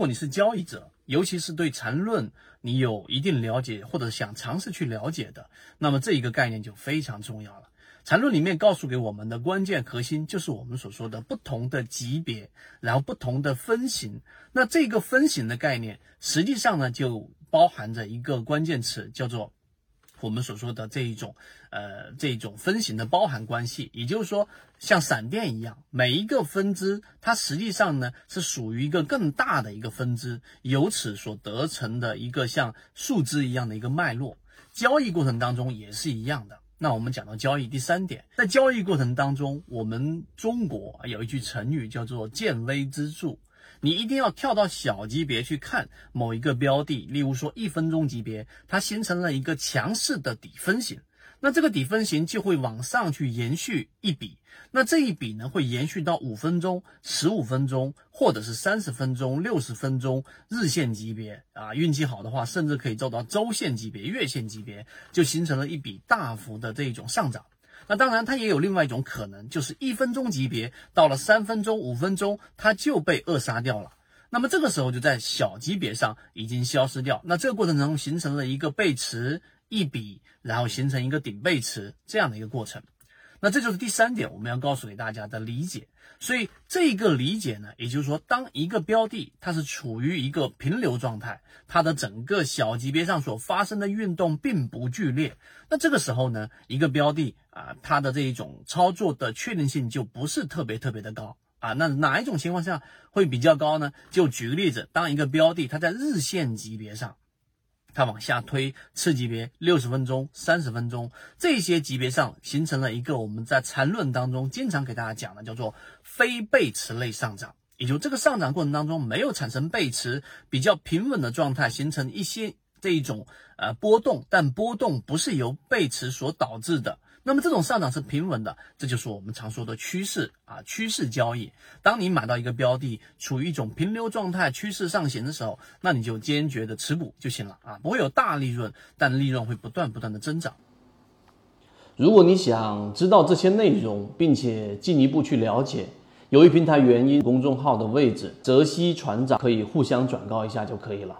如果你是交易者，尤其是对缠论你有一定了解或者想尝试去了解的，那么这一个概念就非常重要了。缠论里面告诉给我们的关键核心，就是我们所说的不同的级别，然后不同的分型。那这个分型的概念，实际上呢，就包含着一个关键词，叫做。我们所说的这一种，呃，这种分型的包含关系，也就是说，像闪电一样，每一个分支它实际上呢是属于一个更大的一个分支，由此所得成的一个像树枝一样的一个脉络。交易过程当中也是一样的。那我们讲到交易第三点，在交易过程当中，我们中国有一句成语叫做见微知著。你一定要跳到小级别去看某一个标的，例如说一分钟级别，它形成了一个强势的底分型，那这个底分型就会往上去延续一笔，那这一笔呢会延续到五分钟、十五分钟，或者是三十分钟、六十分钟日线级别。啊，运气好的话，甚至可以做到周线级别、月线级别，就形成了一笔大幅的这种上涨。那当然，它也有另外一种可能，就是一分钟级别到了三分钟、五分钟，它就被扼杀掉了。那么这个时候就在小级别上已经消失掉。那这个过程中形成了一个背驰一笔，然后形成一个顶背驰这样的一个过程。那这就是第三点，我们要告诉给大家的理解。所以这个理解呢，也就是说，当一个标的它是处于一个平流状态，它的整个小级别上所发生的运动并不剧烈，那这个时候呢，一个标的啊，它的这一种操作的确定性就不是特别特别的高啊。那哪一种情况下会比较高呢？就举个例子，当一个标的它在日线级别上。它往下推，次级别六十分钟、三十分钟这些级别上形成了一个我们在缠论当中经常给大家讲的叫做非背驰类上涨，也就这个上涨过程当中没有产生背驰，比较平稳的状态，形成一些这一种呃波动，但波动不是由背驰所导致的。那么这种上涨是平稳的，这就是我们常说的趋势啊，趋势交易。当你买到一个标的处于一种平流状态、趋势上行的时候，那你就坚决的持股就行了啊，不会有大利润，但利润会不断不断的增长。如果你想知道这些内容，并且进一步去了解，由于平台原因，公众号的位置泽西船长可以互相转告一下就可以了。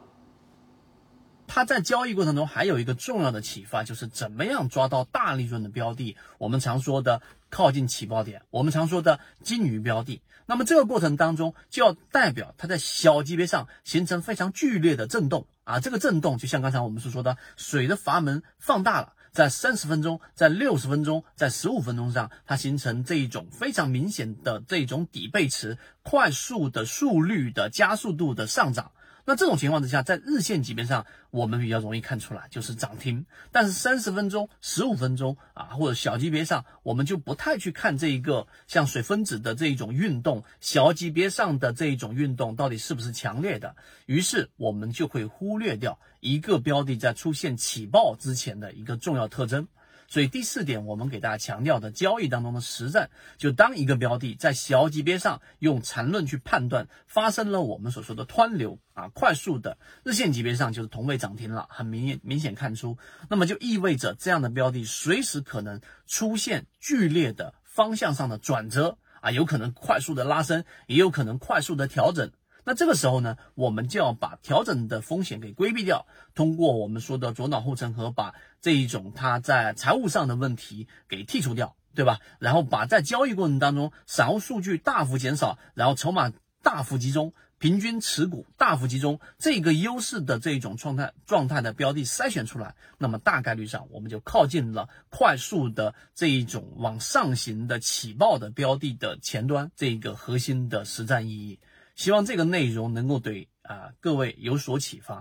它在交易过程中还有一个重要的启发，就是怎么样抓到大利润的标的。我们常说的靠近起爆点，我们常说的金鱼标的。那么这个过程当中，就要代表它在小级别上形成非常剧烈的震动啊。这个震动就像刚才我们所说的，水的阀门放大了，在三十分钟、在六十分钟、在十五分钟上，它形成这一种非常明显的这种底背驰，快速的速率的加速度的上涨。那这种情况之下，在日线级别上，我们比较容易看出来就是涨停。但是三十分钟、十五分钟啊，或者小级别上，我们就不太去看这一个像水分子的这一种运动，小级别上的这一种运动到底是不是强烈的？于是我们就会忽略掉一个标的在出现起爆之前的一个重要特征。所以第四点，我们给大家强调的交易当中的实战，就当一个标的在小级别上用缠论去判断发生了我们所说的湍流啊，快速的日线级别上就是同位涨停了，很明明显看出，那么就意味着这样的标的随时可能出现剧烈的方向上的转折啊，有可能快速的拉升，也有可能快速的调整。那这个时候呢，我们就要把调整的风险给规避掉，通过我们说的左脑护城河，把这一种它在财务上的问题给剔除掉，对吧？然后把在交易过程当中散户数据大幅减少，然后筹码大幅集中，平均持股大幅集中，这个优势的这一种状态状态的标的筛选出来，那么大概率上我们就靠近了快速的这一种往上行的起爆的标的的前端，这个核心的实战意义。希望这个内容能够对啊各位有所启发。